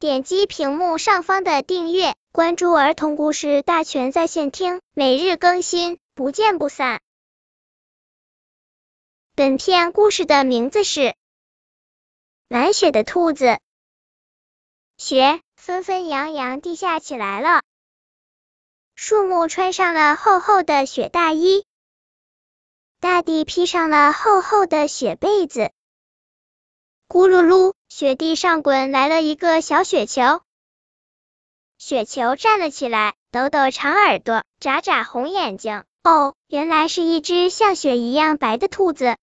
点击屏幕上方的订阅，关注儿童故事大全在线听，每日更新，不见不散。本片故事的名字是《满雪的兔子》。雪纷纷扬扬地下起来了，树木穿上了厚厚的雪大衣，大地披上了厚厚的雪被子。咕噜噜，雪地上滚来了一个小雪球。雪球站了起来，抖抖长耳朵，眨眨红眼睛。哦，原来是一只像雪一样白的兔子。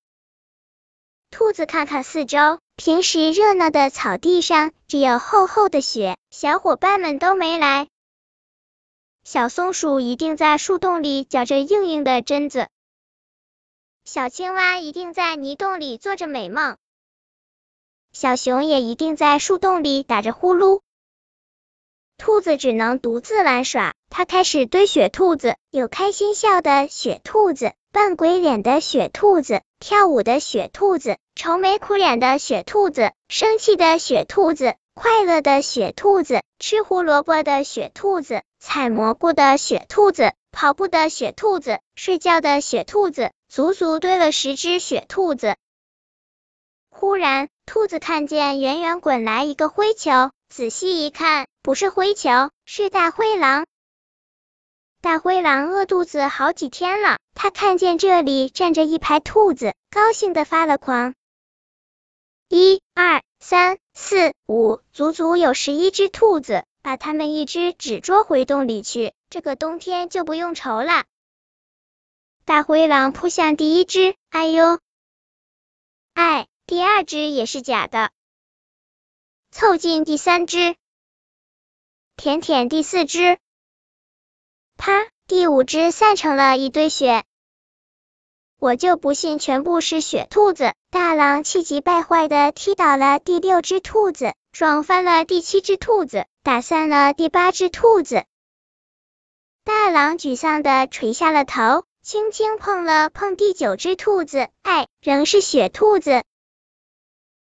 兔子看看四周，平时热闹的草地上只有厚厚的雪，小伙伴们都没来。小松鼠一定在树洞里嚼着硬硬的榛子，小青蛙一定在泥洞里做着美梦。小熊也一定在树洞里打着呼噜，兔子只能独自玩耍。它开始堆雪兔子，有开心笑的雪兔子，扮鬼脸的雪兔子，跳舞的雪兔子，愁眉苦脸的雪兔子，生气的雪兔子，快乐的雪兔子，吃胡萝卜的雪兔子，采蘑菇的雪兔子，跑步的雪兔子，睡觉的雪兔子，足足堆了十只雪兔子。忽然，兔子看见远远滚来一个灰球，仔细一看，不是灰球，是大灰狼。大灰狼饿肚子好几天了，他看见这里站着一排兔子，高兴的发了狂。一、二、三、四、五，足足有十一只兔子，把它们一只只捉回洞里去，这个冬天就不用愁了。大灰狼扑向第一只，哎呦，哎。第二只也是假的，凑近第三只，舔舔第四只，啪，第五只散成了一堆雪。我就不信全部是雪兔子！大狼气急败坏的踢倒了第六只兔子，撞翻了第七只兔子，打散了第八只兔子。大狼沮丧的垂下了头，轻轻碰了碰第九只兔子，哎，仍是雪兔子。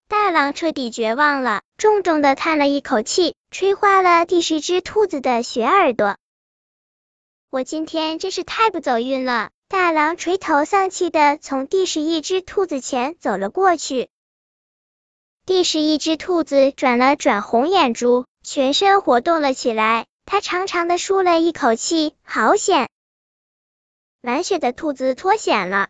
大狼彻底绝望了，重重的叹了一口气，吹花了第十只兔子的雪耳朵。我今天真是太不走运了！大狼垂头丧气的从第十一只兔子前走了过去。第十一只兔子转了转红眼珠，全身活动了起来，它长长的舒了一口气，好险！玩雪的兔子脱险了。